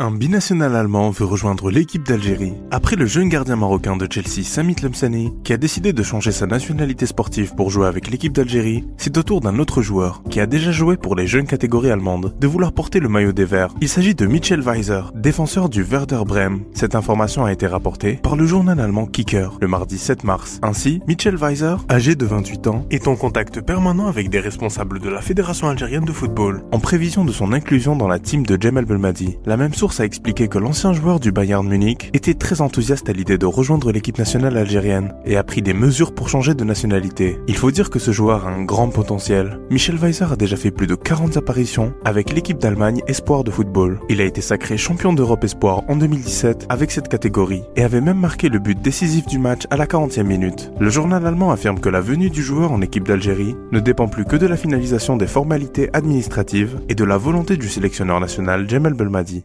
Un binational allemand veut rejoindre l'équipe d'Algérie. Après le jeune gardien marocain de Chelsea, Samit Lemsani, qui a décidé de changer sa nationalité sportive pour jouer avec l'équipe d'Algérie, c'est au tour d'un autre joueur, qui a déjà joué pour les jeunes catégories allemandes, de vouloir porter le maillot des Verts. Il s'agit de Michel Weiser, défenseur du Werder Bremen. Cette information a été rapportée par le journal allemand Kicker, le mardi 7 mars. Ainsi, Michel Weiser, âgé de 28 ans, est en contact permanent avec des responsables de la Fédération algérienne de football, en prévision de son inclusion dans la team de Jemal Belmadi. La même source a expliqué que l'ancien joueur du Bayern Munich était très enthousiaste à l'idée de rejoindre l'équipe nationale algérienne et a pris des mesures pour changer de nationalité. Il faut dire que ce joueur a un grand potentiel. Michel Weiser a déjà fait plus de 40 apparitions avec l'équipe d'Allemagne Espoir de football. Il a été sacré champion d'Europe Espoir en 2017 avec cette catégorie et avait même marqué le but décisif du match à la 40e minute. Le journal allemand affirme que la venue du joueur en équipe d'Algérie ne dépend plus que de la finalisation des formalités administratives et de la volonté du sélectionneur national Jemal Belmadi.